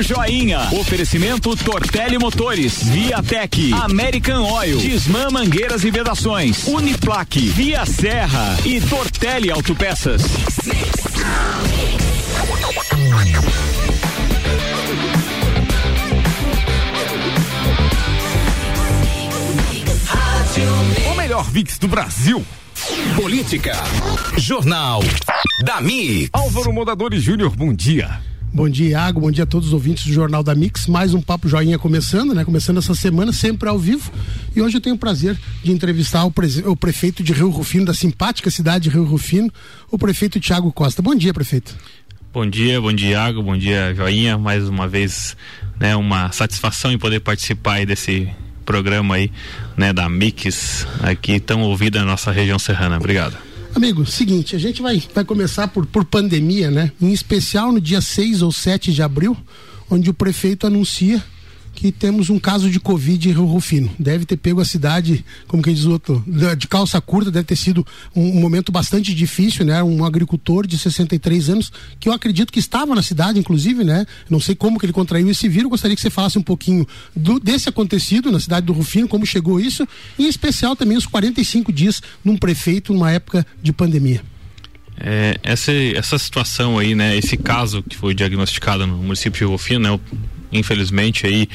do Joinha. Oferecimento Tortelli Motores, Viatec, American Oil, Disman Mangueiras e Vedações, Uniplaque, Via Serra e Tortelli Autopeças. O melhor VIX do Brasil. Política. Jornal da Mi. Álvaro Modadores Júnior, bom dia. Bom dia, Iago. Bom dia a todos os ouvintes do Jornal da Mix. Mais um Papo Joinha começando, né? Começando essa semana, sempre ao vivo. E hoje eu tenho o prazer de entrevistar o, pre... o prefeito de Rio Rufino, da simpática cidade de Rio Rufino, o prefeito Tiago Costa. Bom dia, prefeito. Bom dia, bom dia, Iago. Bom dia, Joinha. Mais uma vez, né? Uma satisfação em poder participar desse programa aí, né? Da Mix, aqui tão ouvida na nossa região serrana. Obrigado. Amigo, seguinte, a gente vai, vai começar por, por pandemia, né? Em especial no dia 6 ou 7 de abril, onde o prefeito anuncia que temos um caso de Covid em Rio Rufino. Deve ter pego a cidade, como que diz o outro, de calça curta, deve ter sido um, um, momento bastante difícil, né? Um agricultor de 63 anos, que eu acredito que estava na cidade, inclusive, né? Não sei como que ele contraiu esse vírus, gostaria que você falasse um pouquinho do, desse acontecido na cidade do Rufino, como chegou isso, e em especial também os 45 dias num prefeito numa época de pandemia. É, essa, essa situação aí, né? Esse caso que foi diagnosticado no município de Rufino, né? O infelizmente aí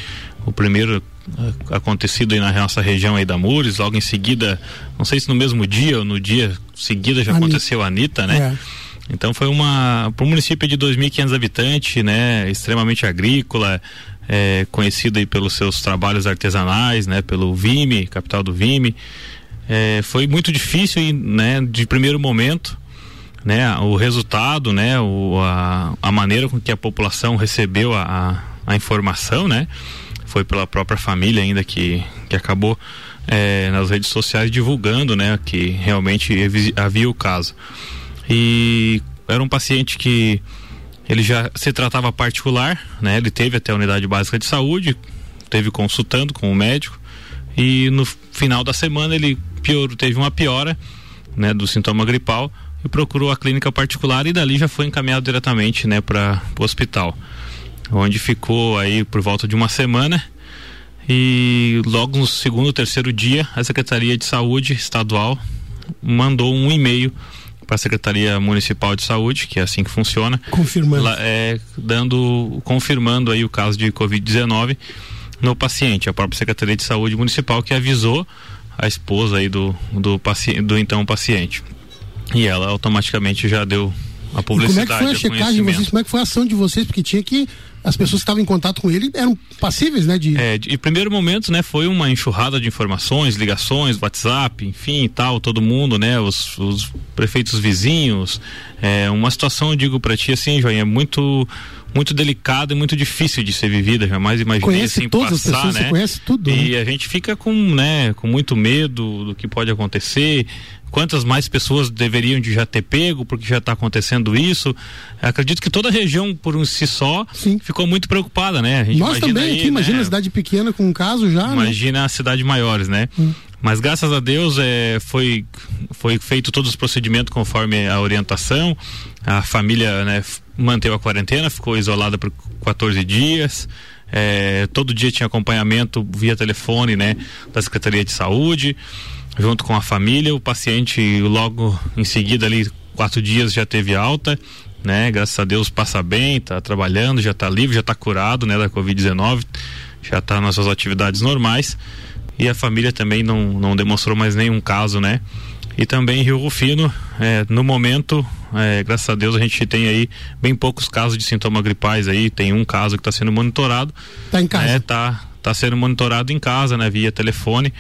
o primeiro ah, acontecido aí na nossa região aí da Mures, logo em seguida, não sei se no mesmo dia ou no dia seguida já Anitta. aconteceu a Anitta, né? É. Então foi uma para um município de 2.500 habitantes, né, extremamente agrícola, é, conhecido aí pelos seus trabalhos artesanais, né, pelo Vime, capital do Vime. É, foi muito difícil né, de primeiro momento, né, o resultado, né, o, a, a maneira com que a população recebeu a, a a informação, né? Foi pela própria família ainda que, que acabou é, nas redes sociais divulgando, né? Que realmente havia o caso. E era um paciente que ele já se tratava particular, né? Ele teve até a unidade básica de saúde, teve consultando com o médico e no final da semana ele pior, teve uma piora, né? Do sintoma gripal e procurou a clínica particular e dali já foi encaminhado diretamente, né? Para o hospital onde ficou aí por volta de uma semana. E logo no segundo, terceiro dia, a Secretaria de Saúde Estadual mandou um e-mail para a Secretaria Municipal de Saúde, que é assim que funciona, confirmando, lá, é, dando, confirmando aí o caso de Covid-19 no paciente, a própria Secretaria de Saúde Municipal que avisou a esposa aí do do paciente, do então paciente. E ela automaticamente já deu a publicidade. E como é que foi a checagem de vocês? Como é que foi a ação de vocês? Porque tinha que as pessoas que estavam em contato com ele eram passíveis, né? De... É, de, primeiro momento, né, foi uma enxurrada de informações, ligações, WhatsApp, enfim e tal, todo mundo, né, os, os prefeitos vizinhos, é, uma situação, eu digo para ti assim, Joinha, muito muito delicada e muito difícil de ser vivida, jamais imaginei conhece assim todas passar, as pessoas, né? Você conhece tudo. E né? a gente fica com, né, com muito medo do que pode acontecer, quantas mais pessoas deveriam de já ter pego, porque já está acontecendo isso. Acredito que toda a região, por um si só, Sim. ficou muito preocupada, né? Nós também aí, aqui, né? imagina a cidade pequena com um caso já. Né? Imagina né? a cidade maiores, né? Hum. Mas graças a Deus é, foi, foi feito todos os procedimentos conforme a orientação. A família né, manteve a quarentena, ficou isolada por 14 dias. É, todo dia tinha acompanhamento via telefone, né, da Secretaria de Saúde junto com a família. O paciente logo em seguida ali quatro dias já teve alta, né? Graças a Deus passa bem, está trabalhando, já está livre, já está curado, né? Da Covid-19, já está nas suas atividades normais e a família também não, não demonstrou mais nenhum caso, né? E também em Rio Rufino, é, no momento, é, graças a Deus a gente tem aí bem poucos casos de sintomas gripais aí, tem um caso que está sendo monitorado. Tá em casa? É, tá, tá sendo monitorado em casa, né? Via telefone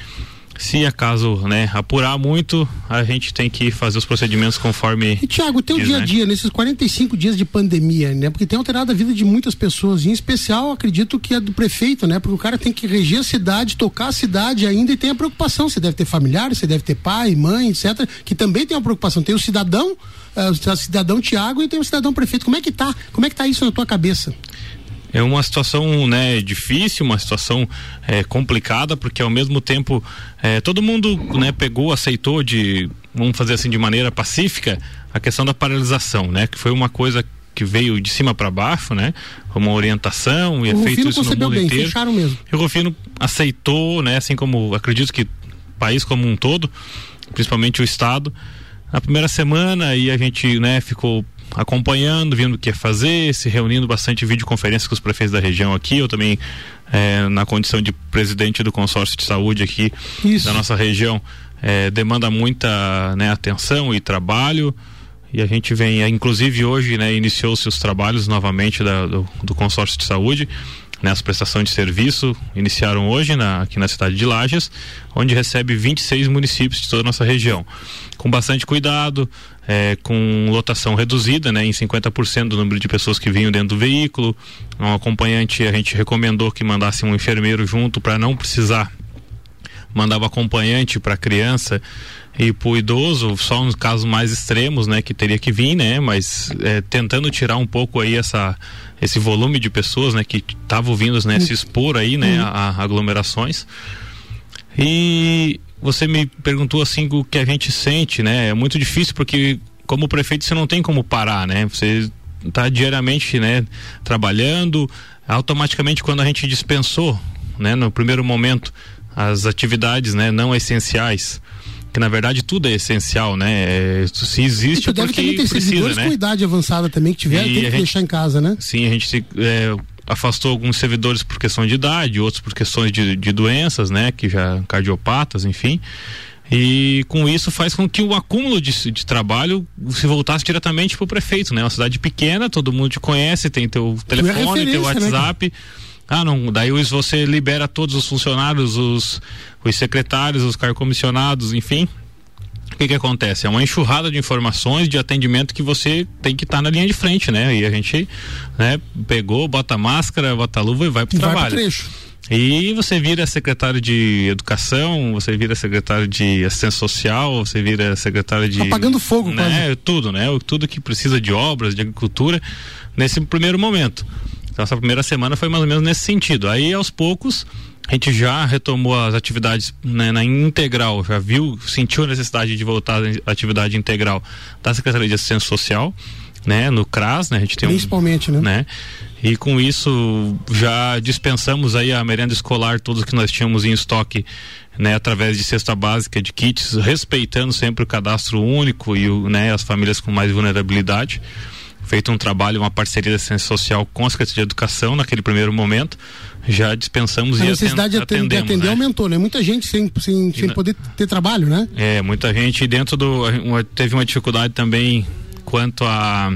se acaso né, apurar muito, a gente tem que fazer os procedimentos conforme. E Tiago, teu diz, dia a né? dia, nesses 45 dias de pandemia, né? Porque tem alterado a vida de muitas pessoas, em especial acredito que é do prefeito, né? Porque o cara tem que reger a cidade, tocar a cidade ainda e tem a preocupação. Você deve ter familiares, você deve ter pai, mãe, etc., que também tem uma preocupação. Tem o cidadão, uh, o cidadão Tiago e tem o cidadão prefeito. Como é que tá? Como é que tá isso na tua cabeça? É uma situação né, difícil, uma situação é, complicada, porque ao mesmo tempo é, todo mundo né, pegou, aceitou de, vamos fazer assim, de maneira pacífica, a questão da paralisação, né? Que foi uma coisa que veio de cima para baixo, né? Uma orientação e é feito isso no mundo bem, inteiro. Fecharam mesmo. E o Rufino aceitou, né? Assim como acredito que o país como um todo, principalmente o estado, na primeira semana e a gente, né, ficou acompanhando, vendo o que fazer, se reunindo bastante videoconferência com os prefeitos da região aqui, eu também é, na condição de presidente do consórcio de saúde aqui Isso. da nossa região, é, demanda muita né, atenção e trabalho. E a gente vem, inclusive hoje, né, iniciou-se os trabalhos novamente da, do, do, consórcio de saúde, né, as prestações de serviço iniciaram hoje na, aqui na cidade de Lages, onde recebe 26 municípios de toda a nossa região, com bastante cuidado, é, com lotação reduzida, né, em 50% do número de pessoas que vinham dentro do veículo, um acompanhante a gente recomendou que mandasse um enfermeiro junto para não precisar mandava acompanhante para criança e para o idoso, só nos casos mais extremos, né, que teria que vir, né, mas é, tentando tirar um pouco aí essa esse volume de pessoas, né, que estavam vindo, né, se expor aí, né, uhum. a, a aglomerações. E você me perguntou assim o que a gente sente, né? É muito difícil porque como prefeito você não tem como parar, né? Você está diariamente, né, trabalhando. Automaticamente quando a gente dispensou, né, no primeiro momento as atividades, né, não essenciais, que na verdade tudo é essencial, né? É, se existe e deve porque também ter precisa, né? com idade avançada também que tiveram, tem que gente, deixar em casa, né? Sim, a gente se, é, afastou alguns servidores por questão de idade, outros por questões de, de doenças, né? Que já cardiopatas, enfim. E com isso faz com que o acúmulo de, de trabalho se voltasse diretamente para o prefeito, né? Uma cidade pequena, todo mundo te conhece, tem teu telefone, teu né, WhatsApp. Né? Ah, não, daí você libera todos os funcionários, os, os secretários, os carcomissionados, enfim. O que que acontece? É uma enxurrada de informações, de atendimento que você tem que estar tá na linha de frente, né? E a gente, né, pegou, bota máscara, bota luva e vai pro e trabalho. Vai pro trecho. E você vira secretário de educação, você vira secretário de assistência social, você vira secretário de. Apagando tá fogo, né? Quase. Tudo, né? Tudo que precisa de obras, de agricultura, nesse primeiro momento. Então essa primeira semana foi mais ou menos nesse sentido. Aí aos poucos a gente já retomou as atividades né, na integral, já viu, sentiu a necessidade de voltar à atividade integral da Secretaria de Assistência Social, né, no CRAS, né, a gente tem Principalmente, um, né? né? E com isso já dispensamos aí a merenda escolar, todos que nós tínhamos em estoque, né, através de cesta básica de kits, respeitando sempre o cadastro único e o, né, as famílias com mais vulnerabilidade feito um trabalho, uma parceria da ciência social com a Secretaria de Educação naquele primeiro momento, já dispensamos a e necessidade atend de atender né? aumentou, né? Muita gente sem, sem, sem poder ter trabalho, né? É, muita gente dentro do uma, teve uma dificuldade também quanto a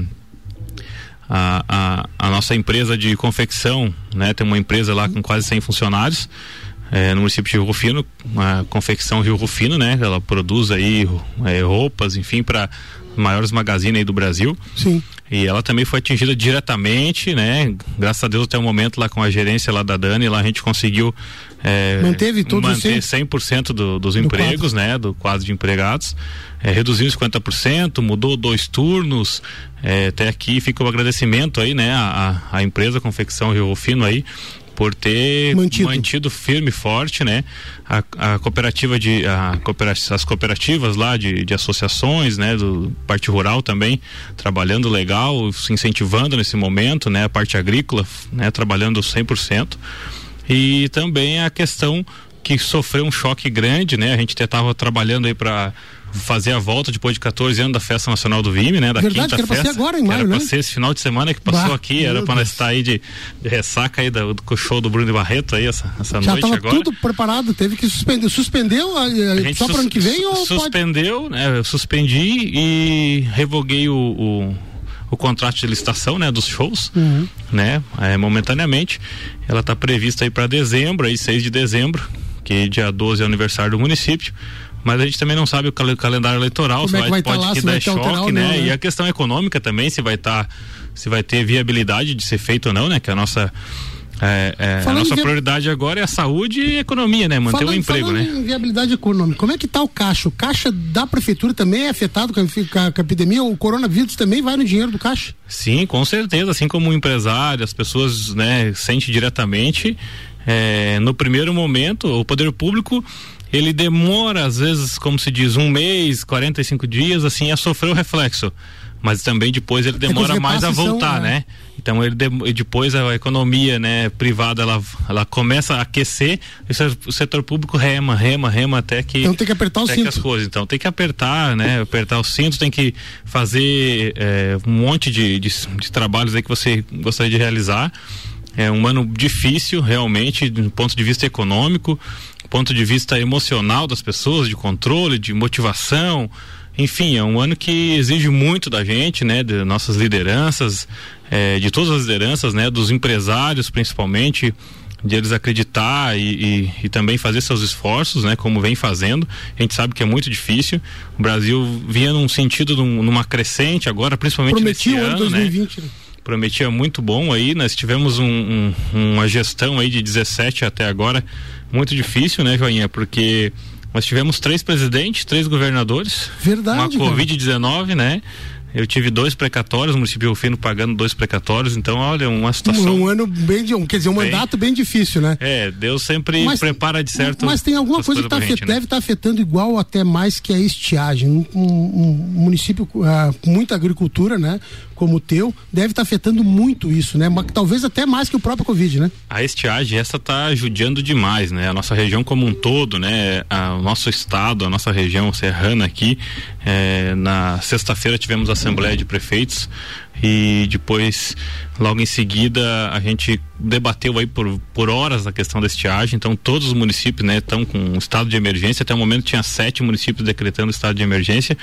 a, a, a, nossa empresa de confecção, né? Tem uma empresa lá com quase 100 funcionários é, no município de Rio Rufino, a confecção Rio Rufino, né? Ela produz aí é, roupas, enfim, para maiores magazines aí do Brasil. Sim. E ela também foi atingida diretamente, né? Graças a Deus até o momento lá com a gerência lá da Dani, lá a gente conseguiu é, Manteve tudo manter 100% do, dos do empregos, quadro. né? Do quadro de empregados. É, reduziu 50%, mudou dois turnos. É, até aqui fica o agradecimento aí, né? A, a empresa Confecção Rio Fino aí por ter mantido, mantido firme e forte, né? A, a cooperativa de a as cooperativas lá de, de associações, né? Do parte rural também trabalhando legal, se incentivando nesse momento, né? A parte agrícola, né? Trabalhando 100% e também a questão que sofreu um choque grande, né? A gente estava trabalhando aí para fazer a volta depois de 14 anos da Festa Nacional do Vime, né? Da Verdade, quinta era festa. Pra ser agora, em maio, era né? pra ser esse final de semana que passou bah, aqui, era para nós estar aí de, de, ressaca aí do, do show do Bruno de Barreto aí essa, essa Já noite tava agora. tudo preparado, teve que suspender. Suspendeu a, a, só para ano que vem ou Suspendeu, pode... né? Eu suspendi e revoguei o, o o contrato de licitação, né, dos shows, uhum. né, é, momentaneamente. Ela está prevista aí para dezembro, aí 6 de dezembro, que dia 12 é o aniversário do município mas a gente também não sabe o cal calendário eleitoral, Como se é vai, vai pode tá lá, que dar choque, né? Não, né? E a questão econômica também, se vai estar, tá, se vai ter viabilidade de ser feito ou não, né? Que a nossa é, é, a nossa prioridade agora é a saúde e a economia, né? Manter falando, o emprego, né? Em viabilidade econômica, como é que está o caixa? O caixa da prefeitura também é afetado com a, com a, epidemia? O coronavírus também vai no dinheiro do caixa? Sim, com certeza. Assim como o empresário, as pessoas, né, sente diretamente. É, no primeiro momento, o poder público ele demora, às vezes, como se diz, um mês, 45 dias, assim, a sofrer o reflexo. mas também depois ele é demora é mais a voltar, são, né? Então ele depois a economia, né, privada, ela, ela começa a aquecer, o setor público rema, rema, rema até que então tem que apertar o cinto. as coisas. Então tem que apertar, né, apertar o cinto, tem que fazer é, um monte de, de, de trabalhos aí que você gostaria de realizar. É um ano difícil, realmente, do ponto de vista econômico, ponto de vista emocional das pessoas, de controle, de motivação. Enfim, é um ano que exige muito da gente, né, de nossas lideranças, é, de todas as lideranças, né, dos empresários principalmente, de eles acreditar e, e, e, também fazer seus esforços, né, como vem fazendo. A gente sabe que é muito difícil. O Brasil vinha num sentido, num, numa crescente agora, principalmente Prometi nesse ano, 2020, né? né? Prometia muito bom aí. Nós tivemos um, um, uma gestão aí de 17 até agora muito difícil, né, Joinha? Porque nós tivemos três presidentes, três governadores. Verdade. Uma Covid-19, né? Eu tive dois precatórios, o município de Rufino pagando dois precatórios, então olha, uma situação. Um, um ano bem, de, quer dizer, um bem, mandato bem difícil, né? É, Deus sempre mas, prepara de certo. Mas tem alguma coisa que tá gente, né? deve estar tá afetando igual ou até mais que a estiagem. Um, um, um município com uh, muita agricultura, né? Como o teu, deve estar tá afetando muito isso, né? Mas, talvez até mais que o próprio Covid, né? A estiagem, essa está judiando demais, né? A nossa região como um todo, né? A, o nosso estado, a nossa região serrana aqui, é, na sexta-feira tivemos a Assembleia de Prefeitos e depois logo em seguida a gente debateu aí por, por horas a questão da estiagem então todos os municípios né estão com estado de emergência até o momento tinha sete municípios decretando estado de emergência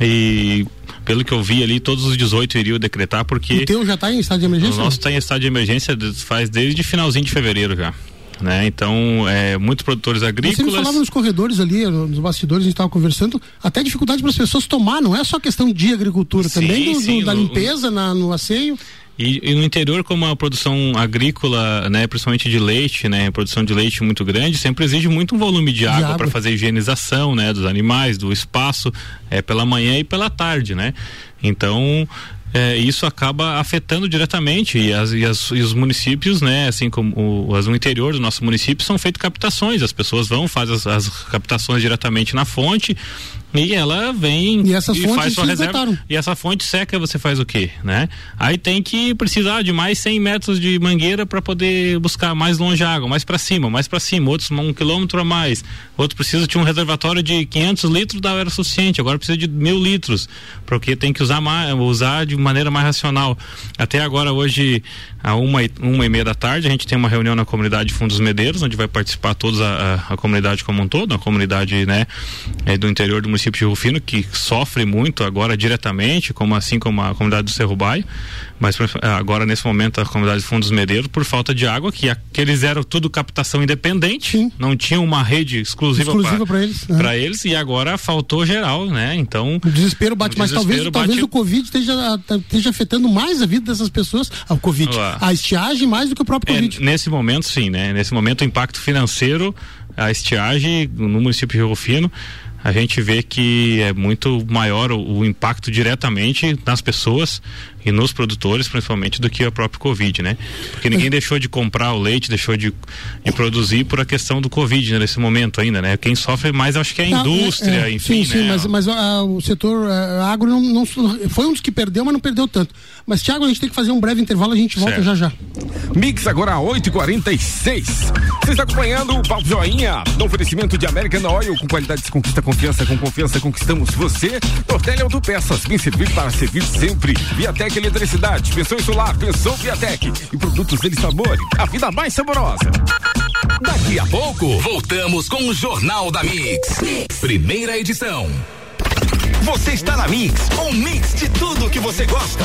e pelo que eu vi ali, todos os 18 iriam decretar, porque. O teu já está em estado de emergência? O nosso está em estado de emergência faz desde finalzinho de fevereiro já. Né? Então, é, muitos produtores agrícolas. Você falava nos corredores ali, nos bastidores, a gente estava conversando, até dificuldade para as pessoas tomar, não é só questão de agricultura, sim, também do, sim, do, da limpeza na, no asseio. E, e, no interior, como a produção agrícola, né, principalmente de leite, né, produção de leite muito grande, sempre exige muito um volume de água para fazer higienização, né, dos animais, do espaço, é pela manhã e pela tarde, né. Então, é, isso acaba afetando diretamente e, as, e, as, e, os municípios, né, assim como o, as, o interior do nosso município são feitas captações, as pessoas vão fazem as, as, captações diretamente na fonte e ela vem e, essas e fontes faz sua reserva. E essa fonte seca, você faz o quê, né? Aí tem que precisar de mais 100 metros de mangueira para poder buscar mais longe a água, mais para cima, mais para cima, outros um quilômetro a mais. Outro precisa de um reservatório de 500 litros da era suficiente, agora precisa de mil litros, porque tem que usar mais, usar de maneira mais racional. Até agora hoje a uma e, uma e meia da tarde a gente tem uma reunião na comunidade Fundos Medeiros, onde vai participar toda a, a, comunidade como um todo, a comunidade né, é, do interior do município de Rufino, que sofre muito agora diretamente, como assim como a comunidade do Cerro Baio, mas agora nesse momento a comunidade de Fundos Medeiros, por falta de água, que aqueles eram tudo captação independente, Sim. não tinha uma rede exclusiva, exclusiva para eles. Para né? eles, e agora faltou geral, né? Então. O desespero bate, o mas desespero talvez, bate... talvez o Covid esteja, esteja afetando mais a vida dessas pessoas, ah, o Covid, a estiagem mais do que o próprio é, Covid. Nesse momento, sim, né? Nesse momento o impacto financeiro, a estiagem no município de Rio Fino a gente vê que é muito maior o, o impacto diretamente nas pessoas e nos produtores, principalmente, do que a própria Covid, né? Porque ninguém deixou de comprar o leite, deixou de, de produzir por a questão do Covid né, nesse momento ainda, né? Quem sofre mais acho que é a indústria, é, é, enfim. Sim, sim, né? mas, mas uh, o setor uh, agro não, não, foi um dos que perdeu, mas não perdeu tanto. Mas, Tiago, a gente tem que fazer um breve intervalo, a gente volta certo. já já. Mix agora 8h46. Você está acompanhando o Papo Joinha, no oferecimento de American Oil, com qualidade se conquista confiança, com confiança conquistamos você. Tortelli Autopeças, bem servir para servir sempre. Viatec Viatec Eletricidade, pensão solar, pensão Viatec e produtos dele sabor, a vida mais saborosa. Daqui a pouco, voltamos com o Jornal da mix. mix. Primeira edição. Você está na Mix, um mix de tudo que você gosta.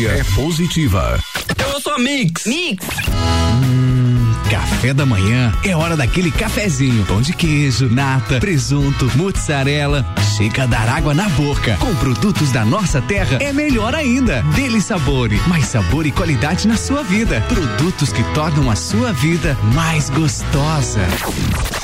energia é positiva. Eu sou a Mix. Mix. Hum Café da manhã é hora daquele cafezinho. Pão de queijo, nata, presunto, mozzarella. Chega a dar água na boca. Com produtos da nossa terra é melhor ainda. Dele Sabore, mais sabor e qualidade na sua vida. Produtos que tornam a sua vida mais gostosa.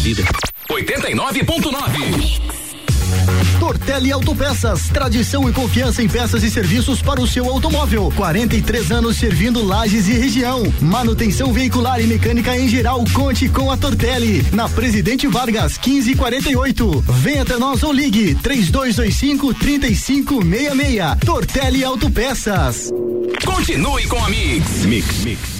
vida. 89.9 Tortelli Autopeças, tradição e confiança em peças e serviços para o seu automóvel. 43 anos servindo lajes e região. Manutenção veicular e mecânica em geral. Conte com a Tortelli. Na Presidente Vargas, 1548. Venha até nós ou ligue 3225 3566. Tortelli Autopeças. Continue com a Mix. Mix, mix.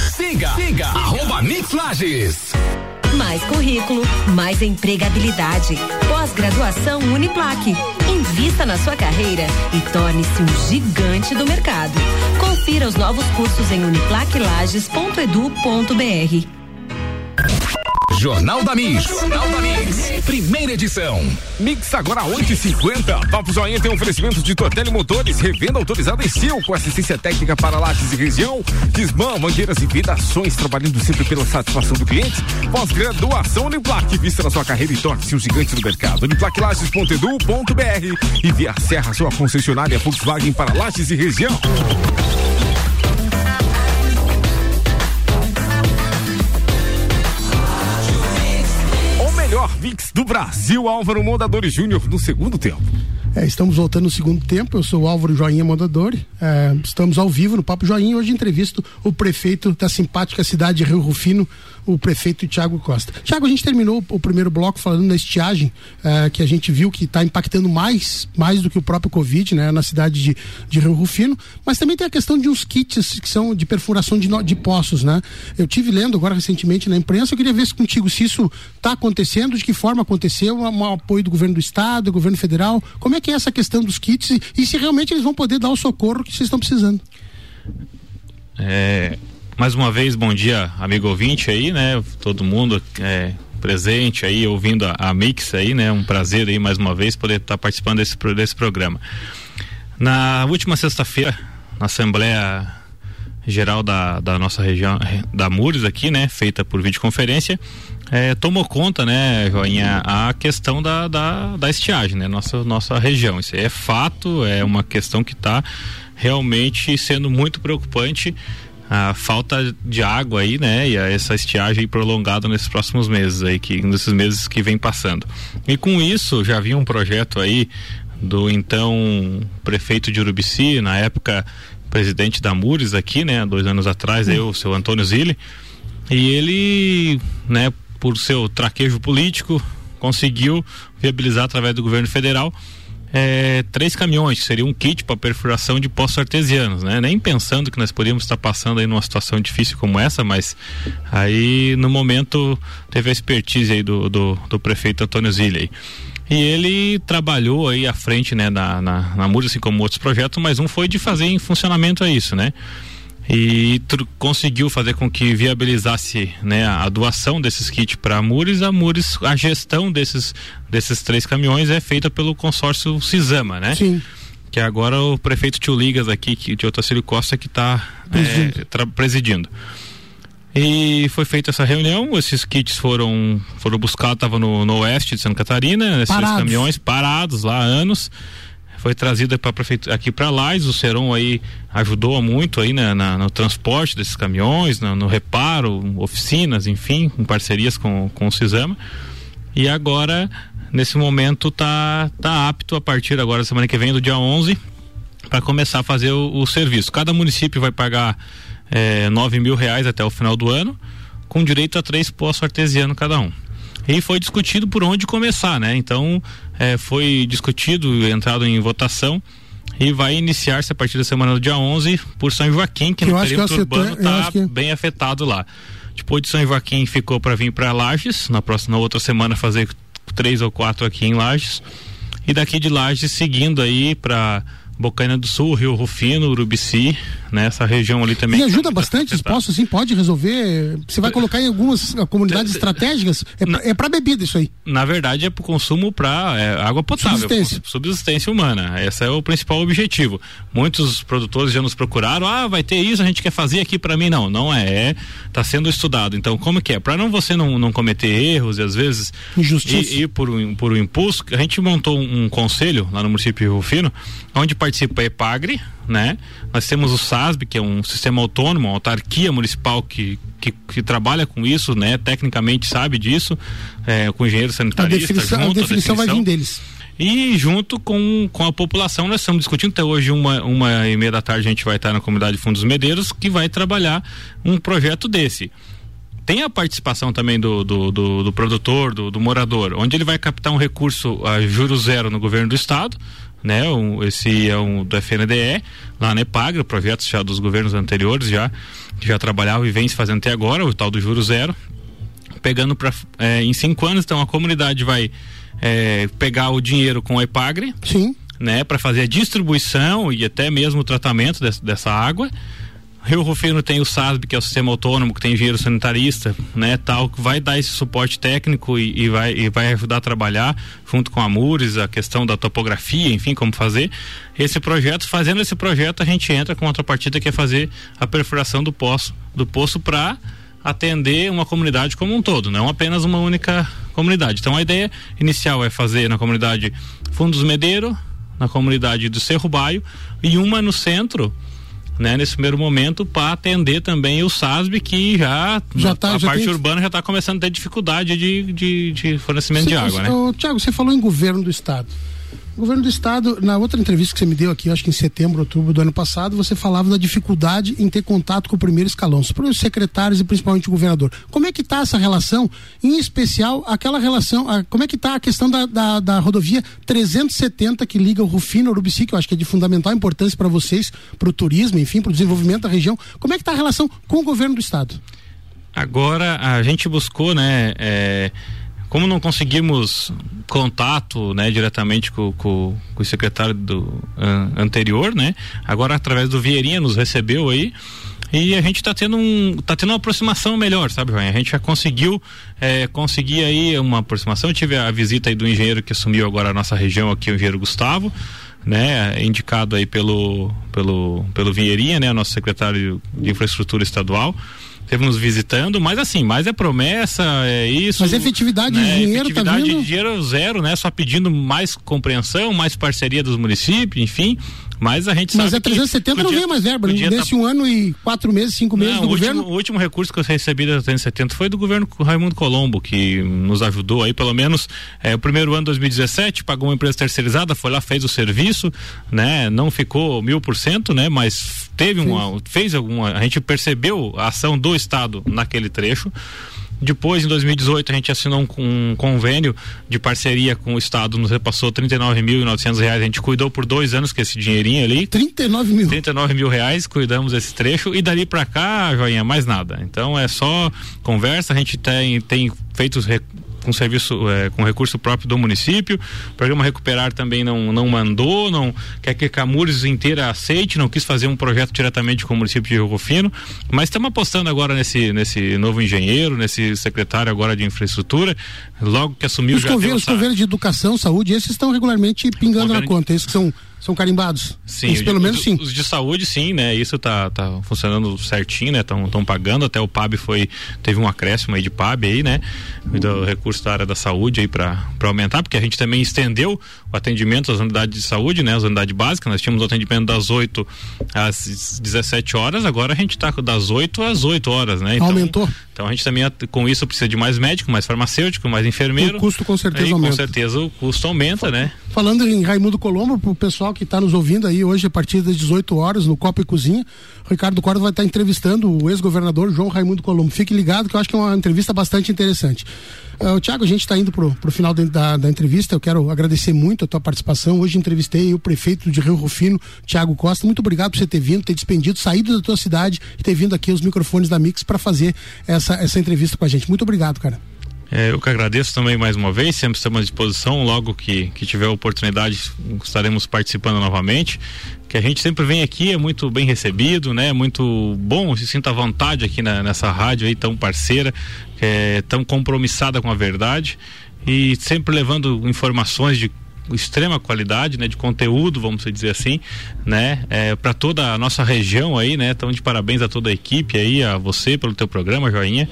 Siga, siga, arroba Mix Lages. Mais currículo, mais empregabilidade. Pós-graduação Uniplaque. Invista na sua carreira e torne-se um gigante do mercado. Confira os novos cursos em uniplaquelages.edu.br. Jornal da Mix. Jornal da Mix. Primeira edição. Mix agora 8h50. Papo Joinha tem oferecimento de Tortelli Motores, revenda autorizada em Sil, com assistência técnica para lajes e região. Desmã, mangueiras e vedações, trabalhando sempre pela satisfação do cliente. Pós-graduação Uniplac, vista na sua carreira e torne-se um gigante do mercado. Uniplaclages.edu.br e via Serra, sua concessionária Volkswagen para lajes e região. Mix do Brasil, Álvaro Mondadori Júnior, no segundo tempo. É, estamos voltando no segundo tempo. Eu sou o Álvaro Joinha Mondadori. É, estamos ao vivo no Papo Joinha. Hoje entrevisto o prefeito da simpática cidade de Rio Rufino, o prefeito Tiago Costa. Tiago, a gente terminou o primeiro bloco falando da estiagem, é, que a gente viu que está impactando mais, mais do que o próprio Covid, né, na cidade de, de Rio Rufino, mas também tem a questão de uns kits que são de perfuração de, de poços, né? Eu tive lendo agora recentemente na imprensa, eu queria ver contigo se isso está acontecendo, de que forma aconteceu, um apoio do governo do estado, do governo federal, como é que é essa questão dos kits e, se realmente eles vão poder dar o socorro que vocês estão precisando. É, mais uma vez, bom dia, amigo ouvinte aí, né? Todo mundo é, presente aí, ouvindo a, a, Mix aí, né? Um prazer aí, mais uma vez, poder estar tá participando desse, desse programa. Na última sexta-feira, na Assembleia Geral da, da nossa região, da Mures aqui, né? Feita por videoconferência, é, tomou conta, né, Joinha, a questão da, da, da estiagem, né? Nossa, nossa região. Isso é fato, é uma questão que está realmente sendo muito preocupante a falta de água aí, né? E essa estiagem prolongada nesses próximos meses aí, que nesses meses que vem passando. E com isso, já havia um projeto aí do então prefeito de Urubici, na época presidente da Mures aqui, né? Dois anos atrás, eu, o seu Antônio Zilli. E ele, né, por seu traquejo político, conseguiu viabilizar através do governo federal é, três caminhões, que seria um kit para perfuração de poços artesianos, né? Nem pensando que nós podíamos estar passando aí numa situação difícil como essa, mas aí no momento teve a expertise aí do, do, do prefeito Antônio Zilli. E ele trabalhou aí à frente, né, na, na, na assim como outros projetos, mas um foi de fazer em funcionamento a isso, né? e conseguiu fazer com que viabilizasse né, a doação desses kits para a Mures. A Mures, a gestão desses, desses três caminhões é feita pelo consórcio Cisama, né? Sim. Que agora o prefeito Tio Ligas aqui, que, de Otacílio Costa, que está é, presidindo. E foi feita essa reunião, esses kits foram foram buscados, estavam no, no oeste de Santa Catarina, esses parados. caminhões parados lá há anos foi trazida para aqui para Lais, o Seron aí ajudou muito aí na, na no transporte desses caminhões, no, no, reparo, oficinas, enfim, em parcerias com, com o Cisama. E agora, nesse momento, tá, tá apto a partir agora, semana que vem, do dia 11, para começar a fazer o, o, serviço. Cada município vai pagar é, nove mil reais até o final do ano, com direito a três poços artesianos cada um. E foi discutido por onde começar, né? Então, é, foi discutido, entrado em votação e vai iniciar-se a partir da semana do dia 11 por São Joaquim, que, que no perímetro urbano está que... bem afetado lá. Depois de São Joaquim ficou para vir para Lages, na próxima outra semana fazer três ou quatro aqui em Lages. E daqui de Lages seguindo aí para Bocaina do Sul, Rio Rufino, Urubici, né? Essa região ali também. E ajuda tá bastante os postos, assim, pode resolver. Você vai colocar em algumas comunidades estratégicas, é pra, é bebida isso aí. Na verdade é pro consumo para é, água potável. Subsistência. Subsistência humana. Esse é o principal objetivo. Muitos produtores já nos procuraram, ah, vai ter isso, a gente quer fazer aqui para mim. Não, não é. é. Tá sendo estudado. Então, como que é? Para não você não, não cometer erros e às vezes Injustiça. ir, ir por, um, por um impulso, a gente montou um, um conselho lá no município de Rufino, onde participa a EPAGRE, né? Nós temos o SASB, que é um sistema autônomo, uma autarquia municipal que, que, que trabalha com isso, né? Tecnicamente sabe disso, é, com engenheiro sanitarista. A definição, junto, a definição, a definição vai vir deles. E junto com, com a população, nós estamos discutindo até hoje, uma, uma e meia da tarde, a gente vai estar na comunidade Fundos Medeiros, que vai trabalhar um projeto desse tem a participação também do, do, do, do produtor, do, do, morador, onde ele vai captar um recurso a juro zero no governo do estado, né? Um, esse é um do FNDE, lá na EPAGRA, projetos já dos governos anteriores já, que já trabalhavam e vem se fazendo até agora, o tal do juro zero. Pegando para é, em cinco anos, então a comunidade vai é, pegar o dinheiro com a EPAGRE. Sim. Né, para fazer a distribuição e até mesmo o tratamento dessa, dessa água Rio Rufino tem o SASB, que é o sistema autônomo, que tem engenheiro sanitarista, né, tal, que vai dar esse suporte técnico e, e, vai, e vai ajudar a trabalhar junto com a Mures, a questão da topografia, enfim, como fazer esse projeto. Fazendo esse projeto, a gente entra com outra partida que é fazer a perfuração do poço, do poço para atender uma comunidade como um todo, não apenas uma única comunidade. Então a ideia inicial é fazer na comunidade Fundos Medeiro, na comunidade do Cerro Baio e uma no centro né, nesse primeiro momento para atender também o SASB que já, já tá, a já parte tem... urbana já está começando a ter dificuldade de, de, de fornecimento de água, né? Tiago, você falou em governo do estado. O governo do estado, na outra entrevista que você me deu aqui, acho que em setembro, outubro do ano passado, você falava da dificuldade em ter contato com o primeiro escalão, os secretários e principalmente o governador. Como é que está essa relação, em especial aquela relação, a, como é que está a questão da, da, da, rodovia 370 que liga o Rufino ao Urubici, que eu acho que é de fundamental importância para vocês, para o turismo, enfim, para o desenvolvimento da região. Como é que está a relação com o governo do estado? Agora a gente buscou, né? É como não conseguimos contato né, diretamente com, com, com o secretário do, uh, anterior, né? Agora através do Vieirinha nos recebeu aí e a gente está tendo um tá tendo uma aproximação melhor, sabe, João? A gente já conseguiu é, conseguir aí uma aproximação. Eu tive a visita aí do engenheiro que assumiu agora a nossa região aqui, o engenheiro Gustavo, né? Indicado aí pelo pelo pelo Vieirinha, né? Nosso secretário de infraestrutura estadual esteve nos visitando, mas assim, mais é promessa, é isso. Mas efetividade né, de dinheiro tá efetividade tá vindo? de dinheiro zero, né? Só pedindo mais compreensão, mais parceria dos municípios, enfim. Mas a gente Mas é 370 não vem mais verba, né? Nesse tá... um ano e quatro meses, cinco meses não, do o governo. Último, o último recurso que eu recebi da 370 foi do governo Raimundo Colombo, que nos ajudou aí, pelo menos, é, o primeiro ano de 2017, pagou uma empresa terceirizada, foi lá, fez o serviço, né? Não ficou mil por cento, né? Mas teve uma, fez alguma, a gente percebeu a ação do Estado naquele trecho Depois, em 2018, a gente assinou um, um convênio de parceria com o Estado, nos repassou 39.900 reais. A gente cuidou por dois anos com esse dinheirinho ali. 39 mil. 39 mil reais, cuidamos desse trecho e dali para cá, joinha, mais nada. Então é só conversa, a gente tem, tem feito os com serviço é, com recurso próprio do município. O programa Recuperar também não, não mandou, não quer que Camures inteira aceite, não quis fazer um projeto diretamente com o município de Rio Rufino, mas estamos apostando agora nesse nesse novo engenheiro, nesse secretário agora de infraestrutura, logo que assumiu os já governos, essa... governos de educação, saúde, esses estão regularmente pingando na conta, esses que são são carimbados? Sim, Isso, pelo de, menos os, sim. Os de saúde, sim, né? Isso tá, tá funcionando certinho, né? Estão pagando, até o PAB foi, teve um acréscimo aí de PAB aí, né? Do recurso da área da saúde aí para aumentar, porque a gente também estendeu o atendimento às unidades de saúde, né? As unidades básicas, nós tínhamos o atendimento das 8 às 17 horas, agora a gente tá das 8 às 8 horas, né? Então, Aumentou. Então a gente também com isso precisa de mais médico, mais farmacêutico, mais enfermeiro. O custo com certeza aí, aumenta. Com certeza o custo aumenta, né? Falando em Raimundo Colombo, pro pessoal que está nos ouvindo aí hoje a partir das 18 horas no Copa e Cozinha, o Ricardo Corda vai estar tá entrevistando o ex-governador João Raimundo Colombo. Fique ligado que eu acho que é uma entrevista bastante interessante. Uh, Tiago, a gente está indo pro, pro final de, da, da entrevista. Eu quero agradecer muito a tua participação. Hoje entrevistei o prefeito de Rio Rufino, Tiago Costa. Muito obrigado por você ter vindo, ter despendido, saído da tua cidade e ter vindo aqui aos microfones da Mix para fazer essa, essa entrevista com a gente. Muito obrigado, cara. É, eu que agradeço também mais uma vez, sempre estamos à disposição, logo que, que tiver oportunidade estaremos participando novamente. Que a gente sempre vem aqui, é muito bem recebido, né? Muito bom, se sinta à vontade aqui na, nessa rádio aí tão parceira, é, tão compromissada com a verdade. E sempre levando informações de extrema qualidade, né, de conteúdo, vamos dizer assim, né, é, para toda a nossa região aí, né, então de parabéns a toda a equipe aí, a você pelo teu programa, Joinha,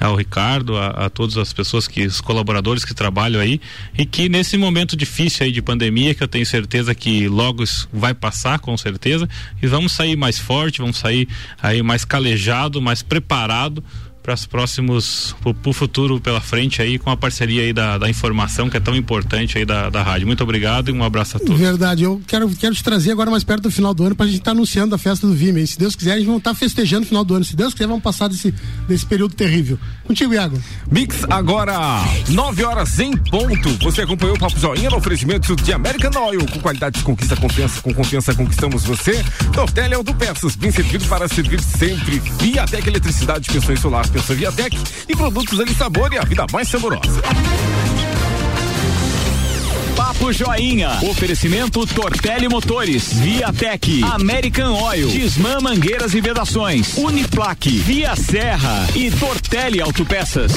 ao Ricardo, a, a todas as pessoas que, os colaboradores que trabalham aí e que nesse momento difícil aí de pandemia, que eu tenho certeza que logo vai passar, com certeza, e vamos sair mais forte, vamos sair aí mais calejado, mais preparado para os próximos para o futuro pela frente aí com a parceria aí da, da informação que é tão importante aí da, da rádio. Muito obrigado e um abraço a todos. Verdade, eu quero, quero te trazer agora mais perto do final do ano para a gente estar tá anunciando a festa do Vime. Se Deus quiser, a gente vai estar tá festejando o final do ano. Se Deus quiser, vamos passar desse, desse período terrível. Contigo, Iago. Mix agora, 9 horas em ponto. Você acompanhou o Papo Joinha no oferecimento de American Oil. Com qualidade de conquista, confiança, com confiança conquistamos você. Tortelli Autopeças, bem servido para servir sempre. Viatec Eletricidade, pensões solar, pensão Viatec e produtos ali sabor e a vida mais saborosa. Papo Joinha. Oferecimento Tortelli Motores, Viatec, American Oil, Disman Mangueiras e Vedações, Uniplaque, Via Serra e Tortelli Autopeças.